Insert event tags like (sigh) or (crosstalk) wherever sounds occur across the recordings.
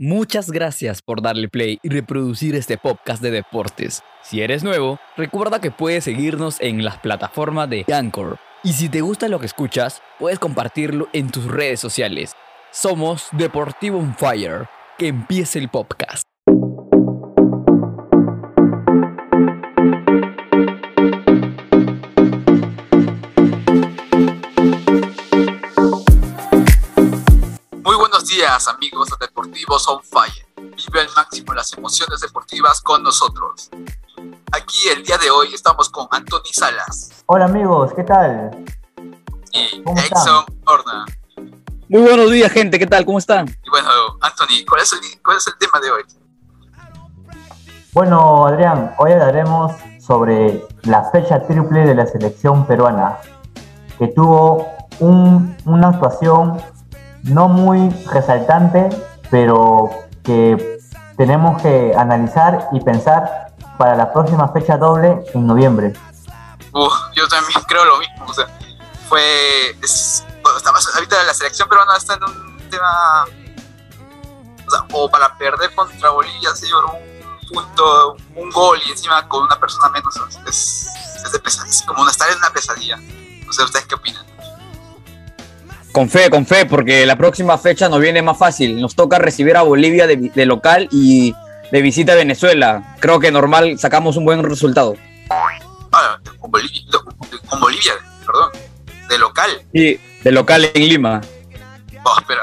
Muchas gracias por darle play y reproducir este podcast de deportes. Si eres nuevo, recuerda que puedes seguirnos en las plataformas de Anchor. Y si te gusta lo que escuchas, puedes compartirlo en tus redes sociales. Somos Deportivo on Fire. Que empiece el podcast. Amigos de Deportivos on Fire. Vive al máximo las emociones deportivas con nosotros. Aquí el día de hoy estamos con Anthony Salas Hola amigos, ¿qué tal? y. Exxon Horna. Muy buenos días, gente. ¿Qué tal? ¿Cómo están? Y bueno, Anthony, ¿cuál es, el, ¿cuál es el tema de hoy? Bueno, Adrián, hoy hablaremos sobre la fecha triple de la selección peruana, que tuvo un- una actuación no muy resaltante, pero que tenemos que analizar y pensar para la próxima fecha doble en noviembre. Uf, yo también creo lo mismo. O sea, fue. es- bueno, está ahorita la selección peruana está en un tema. O para perder contra Bolivia, señor, un punto, un gol y encima con una persona menos. Es, es de pesadilla, es como estar en una pesadilla. No ¿ustedes qué opinan? Con fe, con fe, porque la próxima fecha nos viene más fácil. Nos toca recibir a Bolivia de, de local y de visita a Venezuela. Creo que normal sacamos un buen resultado. Ah, con Bolivia, con Bolivia, perdón, de local. Y de local en Lima. Oh, espera.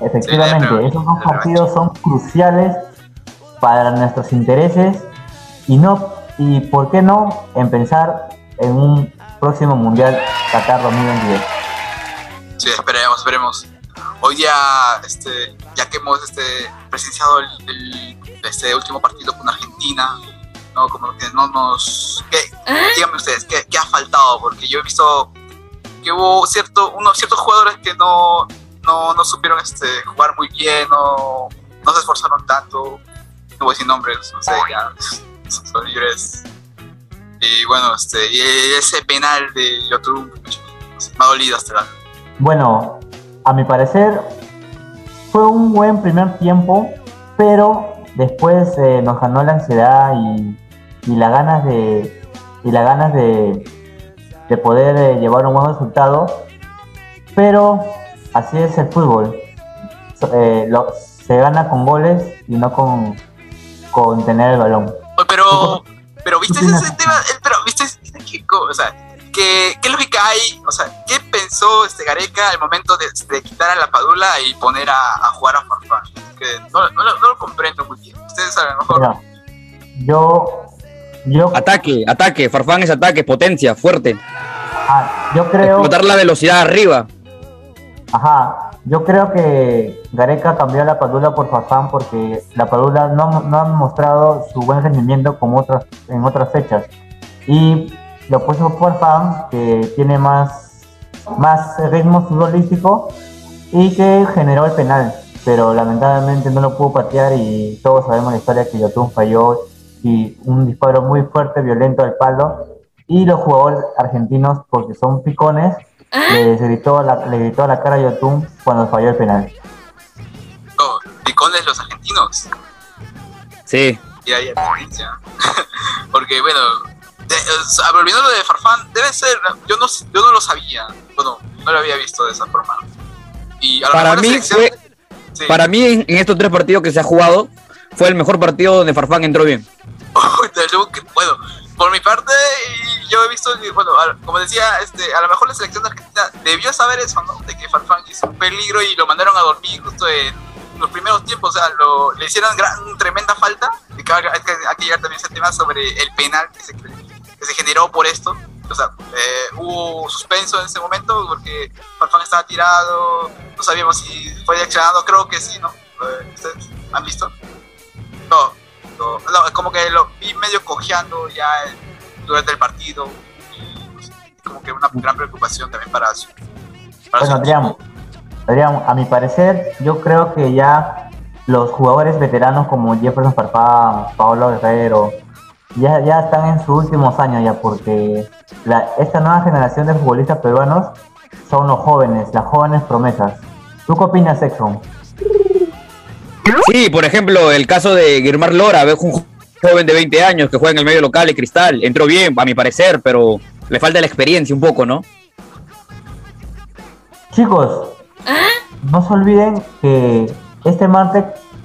Efectivamente, Sí, pero- esos dos partidos son cruciales para nuestros intereses y no y por qué no en pensar en un próximo mundial Qatar 2022. Sí, esperemos, esperemos. Hoy día, este, ya que hemos este, presenciado el, el- este último partido con Argentina, ¿no? Como que no nos... ¿qué? Díganme ustedes, ¿qué, qué ha faltado? Porque yo he visto que hubo cierto, unos ciertos jugadores que no, no, no supieron este, jugar muy bien, no, no se esforzaron tanto. No voy a decir nombres, no sé, ya (laughs) son libres. Y bueno, este, y ese penal de Yotun me ha dolido hasta la Bueno, a mi parecer fue un buen primer tiempo, pero después eh, nos ganó la ansiedad y, y las ganas de y las ganas de, de poder eh, llevar un buen resultado. Pero así es el fútbol. Eh, lo- se gana con goles y no con, con tener el balón. Pero, pero viste ese tema, pero viste, co- o sea, ¿qué, qué lógica hay, o sea, qué pensó este Gareca al momento de, de quitar a la Padula y poner a, a jugar a Farfán? Que no, no, lo- no lo comprendo muy bien. Ustedes a lo mejor. Mira, yo, yo, Ataque, ataque. Farfán es ataque, potencia, fuerte. ah, yo creo. Explotar la velocidad arriba. Ajá, yo creo que Gareca cambió la Padula por Farfán porque la Padula no, no ha mostrado su buen rendimiento como otras, en otras fechas. Y lo puso por Farfán, que tiene más, más ritmo futbolístico y que generó el penal. Pero lamentablemente no lo pudo patear y todos sabemos la historia que Yotun falló y un disparo muy fuerte, violento al palo. Y los jugadores argentinos, porque son picones, le gritó, a la, le gritó a la cara a Yotun cuando falló el penal. Oh, picones los argentinos. Sí. Y hay tendencia. (laughs) Porque, bueno, volviendo lo de Farfán, debe ser. Yo no, yo no lo sabía. Bueno, no lo había visto de esa forma. Y a Para mí fue, sí. para mí en, en estos tres partidos que se ha jugado, fue el mejor partido donde Farfán entró bien. (laughs) Bueno, por mi parte, yo he visto que, bueno, como decía, este, a lo mejor la selección de Argentina debió saber eso, ¿no? De que Farfán hizo un peligro y lo mandaron a dormir justo en los primeros tiempos, o sea, lo, le hicieron gran, tremenda falta. Y que, hay que llegar también ese tema sobre el penal que se, que se generó por esto. O sea, eh, hubo suspenso en ese momento porque Farfán estaba tirado, no sabíamos si fue accionado, creo que sí, ¿no? Eh, ¿Ustedes han visto? No, no, no, como que lo vi medio cojeando ya durante el partido. Y pues, como que una gran preocupación también para su. Para Bueno, su Adrián. Adrián, a mi parecer, yo creo que ya los jugadores veteranos como Jefferson Farfán, Paolo Guerrero, ya, ya están en sus últimos años ya, porque la- esta nueva generación de futbolistas peruanos son los jóvenes, las jóvenes promesas. ¿Tú qué opinas, Exxon? Sí, por ejemplo, el caso de Guilmar Lora, ves un joven de 20 años que juega en el medio local de Cristal, entró bien, a mi parecer, pero le falta la experiencia un poco, ¿no? Chicos, no se olviden que este martes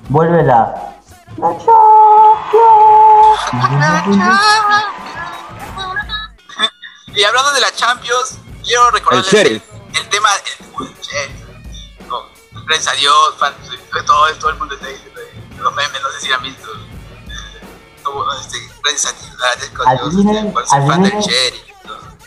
vuelve la... la. Y hablando de la Champions, quiero recordarles El el, Sheriff. el tema del el Sheriff. Con Gracias a Dios, de todo, todo el mundo está diciendo los memes, no sé si han visto. Este, gracias a Dios, gracias con Dios, Adivinen, este, ser fan del adivinen. Sheriff.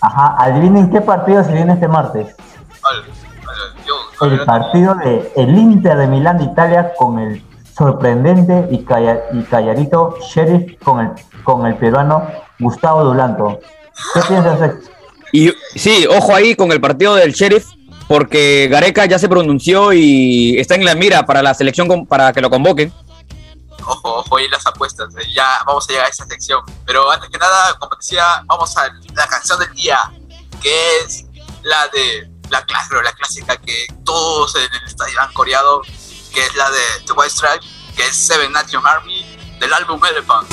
Ajá, adivinen qué partido se viene este martes. Hola, hola, yo- El partido de el Inter de Milán de Italia con el sorprendente y, calla- y calladito Sheriff con el, con el peruano Gustavo Dulanto. ¿Qué piensas, Ex? Y sí, ojo ahí con el partido del Sheriff, porque Gareca ya se pronunció y está en la mira para la selección con- para que lo convoquen. Ojo, ojo, ahí las apuestas. Ya vamos a llegar a esa sección. Pero antes que nada, como decía, vamos a la canción del día, que es la de la, clásica, la clásica que todos en el estadio han coreado, que es la de The White Stripes, que es Seven Nation Army del álbum Elephant.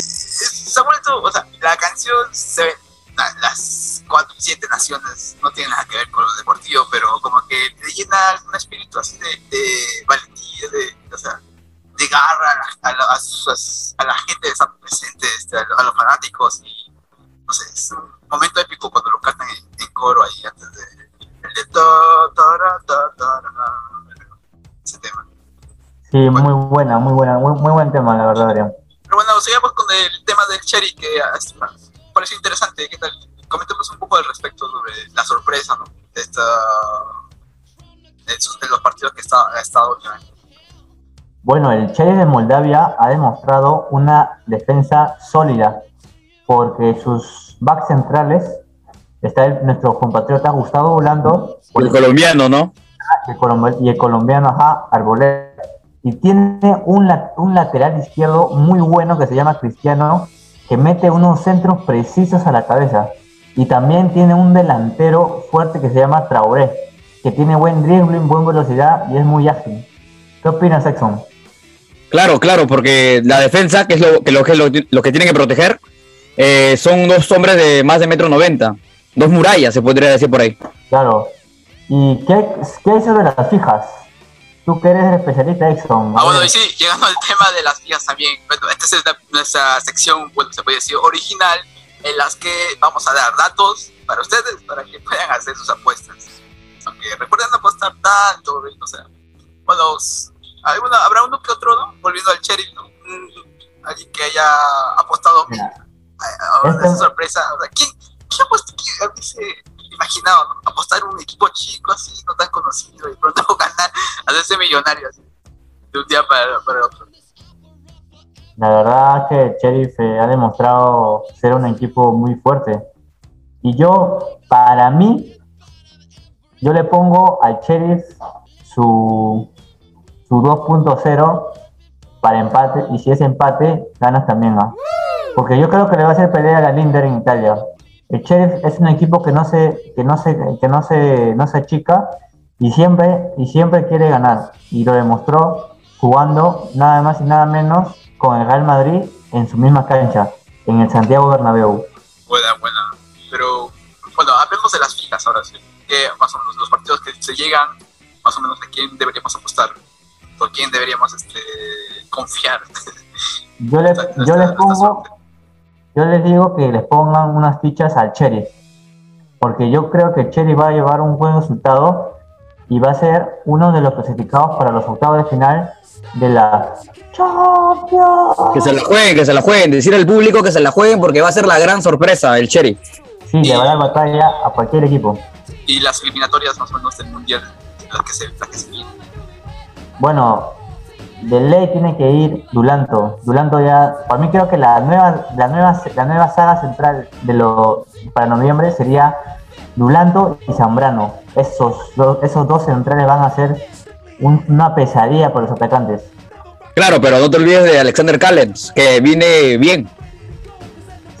Se ha vuelto, o sea, la canción se ve, la- las cuatro, siete naciones no tienen nada que ver con lo deportivo, pero como que le llena un espíritu así de, de valentía, de, o sea, de garra a la, a a a la gente que está presente, este, a, lo- a los fanáticos y momento épico cuando lo cantan en, en coro ahí antes de el de ta, tara, ta, tara, ese tema. Sí, muy buena, muy buena, muy, muy buen tema, la verdad, Adrián. Pero bueno, sigamos con el tema del Cherry, que ah, pareció interesante. ¿Qué tal? Comentemos un poco al respecto sobre la sorpresa, ¿no? De, esta, de, esos- de los partidos que está, ha estado llevando. Bueno, el Sheriff de Moldavia ha demostrado una defensa sólida porque sus backs centrales está el- nuestro compatriota Gustavo Volando El colombiano, ¿no? y el, y el colombiano ajá, Arboleda. Y tiene un, un lateral izquierdo muy bueno que se llama Cristiano, que mete unos centros precisos a la cabeza. Y también tiene un delantero fuerte que se llama Traoré, que tiene buen dribbling, buena velocidad y es muy ágil. ¿Qué opinas, Exxon? Claro, claro, porque la defensa, que es lo que, lo, que, lo, lo que tienen que proteger, eh, son dos hombres de más de metro noventa. Dos murallas, se podría decir por ahí. Claro. ¿Y qué, qué es eso de las fijas? Tú que eres el especialista, Exxon. Ah, bueno, y sí, llegando al tema de las vías también. Bueno, esta es la- nuestra sección, bueno, se puede decir original, en las que vamos a dar datos para ustedes, para que puedan hacer sus apuestas. Aunque recuerden no apostar tanto, o sea, bueno, alguna- habrá uno que otro, ¿no? Volviendo al Cherry, ¿no? Mm, Alguien que haya apostado bien. Mira, a- a- Este- esa sorpresa. O sea, ¿quién, quién apostó? ¿Quién hubiese imaginado, ¿no? Apostar un equipo chico así, no tan conocido, y pronto (laughs) ganar, hacerse millonario así, de un día para, para otro. La verdad que el Sheriff eh, ha demostrado ser un equipo muy fuerte. Y yo, para mí, yo le pongo al Sheriff su, su 2.0 para empate. Y si es empate, ganas también. ¿ah? Porque yo creo que le va a hacer pelea a la Linder en Italia. El Sheriff es un equipo que no se, que no se, que no se, no se achica y siempre, y siempre quiere ganar. Y lo demostró jugando nada más y nada menos con el Real Madrid en su misma cancha, en el Santiago Bernabéu. Buena, buena. Pero, bueno, hablemos de las fijas ahora sí. Que más o menos los partidos que se llegan, más o menos de quién deberíamos apostar, por quién deberíamos este, confiar. Yo, le- Esta- yo les pongo. Yo les digo que les pongan unas fichas al Sheriff, porque yo creo que el Sheriff va a llevar un buen resultado y va a ser uno de los clasificados para los octavos de final de la Champions. Que se la jueguen, que se la jueguen. Decir al público que se la jueguen porque va a ser la gran sorpresa el Cherry. Sí, le va a dar batalla a cualquier equipo. Y las eliminatorias más o menos del mundial, las que se, las que se vienen. Bueno, de ley tiene que ir Dulanto. Dulanto ya, para mí creo que la nueva, la nueva, la nueva saga central de lo para noviembre sería Dulanto y Zambrano. Esos, dos- esos dos centrales van a ser un- una pesadilla para los atacantes. Claro, pero no te olvides de Alexander Callens, que viene bien.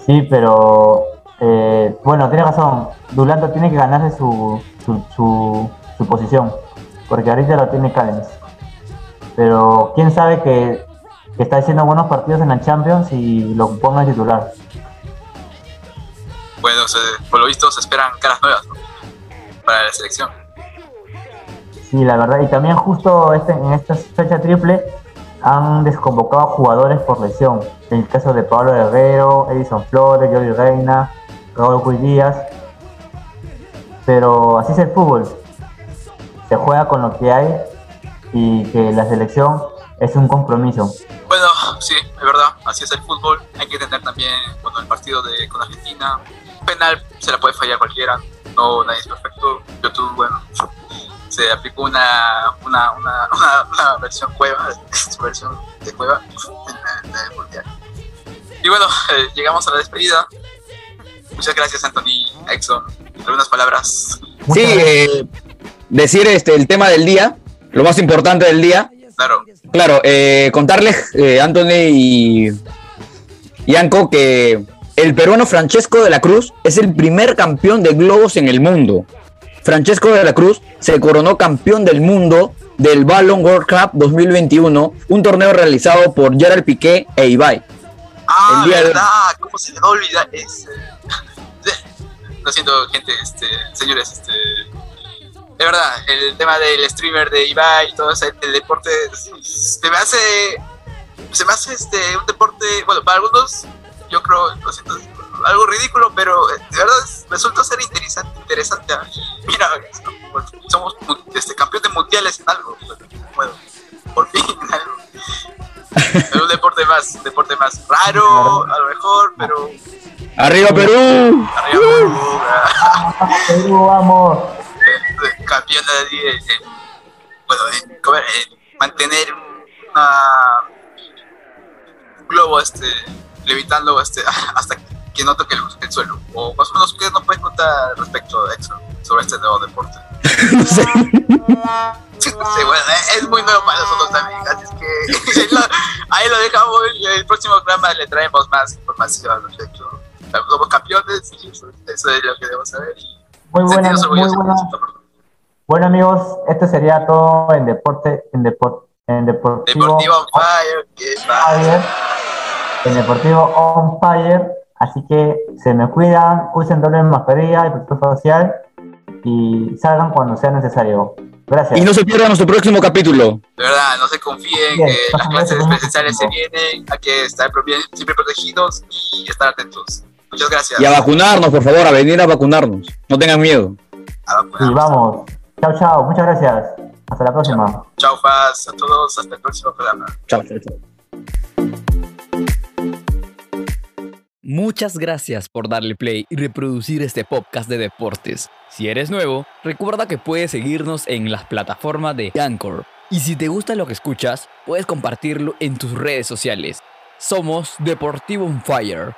Sí, pero eh, bueno, tiene razón, Dulanto tiene que ganarse su, su, su, su posición, porque ahorita lo tiene Callens. Pero quién sabe que, que está haciendo buenos partidos en la Champions y lo ponga de titular. Bueno, se- por lo visto se esperan caras nuevas ¿no? para la selección. Sí, la verdad, y también justo este, en esta fecha triple han desconvocado jugadores por lesión. En el caso de Pablo Guerrero, Edison Flores, Jordi Reina, Raúl Ruiz Díaz. Pero así es el fútbol. Se juega con lo que hay y que la selección es un compromiso. Bueno, sí, es verdad, así es el fútbol. Hay que entender también bueno, el partido de, con Argentina. Penal se la puede fallar cualquiera, no nadie es perfecto. YouTube, bueno, se aplicó una, una, una, (laughs) una, una versión cueva, su (laughs) versión de cueva en, la- en el mundial. Y bueno, eh, llegamos a la despedida. Muchas gracias, Anthony Exxon. Algunas palabras. Sí, eh, decir este, el tema del día, lo más importante del día. Claro, Claro, eh, contarles, eh, Anthony y, y Anco, que el peruano Francesco de la Cruz es el primer campeón de globos en el mundo. Francesco de la Cruz se coronó campeón del mundo del Ballon World Cup 2021, un torneo realizado por Gerard Piqué e Ibai. Ah, El día de- verdad, ¿cómo se le va a olvidar? (laughs) Lo siento, gente, este, señores, este. De verdad, el tema del streamer de Ibai y todo ese el deporte se me hace. Se me hace este un deporte, bueno, para algunos, yo creo, lo siento, algo ridículo, pero de verdad es- resulta ser interesante. interesante. Mira, somos este, campeones mundiales en algo. Bueno, por fin en algo. Es (laughs) un deporte más, un deporte más raro, a lo mejor, pero ¡Arriba Perú! arriba Perú, ah, Perú, vamos. Eh, en, en- bueno, en, ¿cómo era? En mantener una, un globo este levitando este (laughs) hasta que no toque el, el suelo. O más o menos, ¿qué nos puedes contar respecto de eso, sobre este nuevo deporte? (laughs) No sé. Sí, bueno, eh, es muy nuevo para nosotros también, así es que (laughs) ahí lo dejamos y el próximo programa le traemos más información al respecto. Somos campeones y eso, eso es lo que debemos saber. Muy buena, muy buena. Bueno amigos, esto sería todo en deporte, en depor, en deportivo, Deportivo on fire, que. Fire, en deportivo on fire. Así que se me cuidan, usen doble mascarilla y protector facial y salgan cuando sea necesario. Gracias. Y no se pierdan nuestro próximo capítulo. De verdad, no se confíen Bien, que las clases presenciales se vienen, hay que estar siempre protegidos y estar atentos. Muchas gracias. Y a vacunarnos, por favor, a venir a vacunarnos. No tengan miedo. A Y vamos. Chao, chao. Muchas gracias. Hasta la próxima. Chao, Faz, a todos, hasta el próximo programa. Chao, chao, chao. Muchas gracias por darle play y reproducir este podcast de deportes. Si eres nuevo, recuerda que puedes seguirnos en las plataformas de Anchor. Y si te gusta lo que escuchas, puedes compartirlo en tus redes sociales. Somos Deportivo on Fire.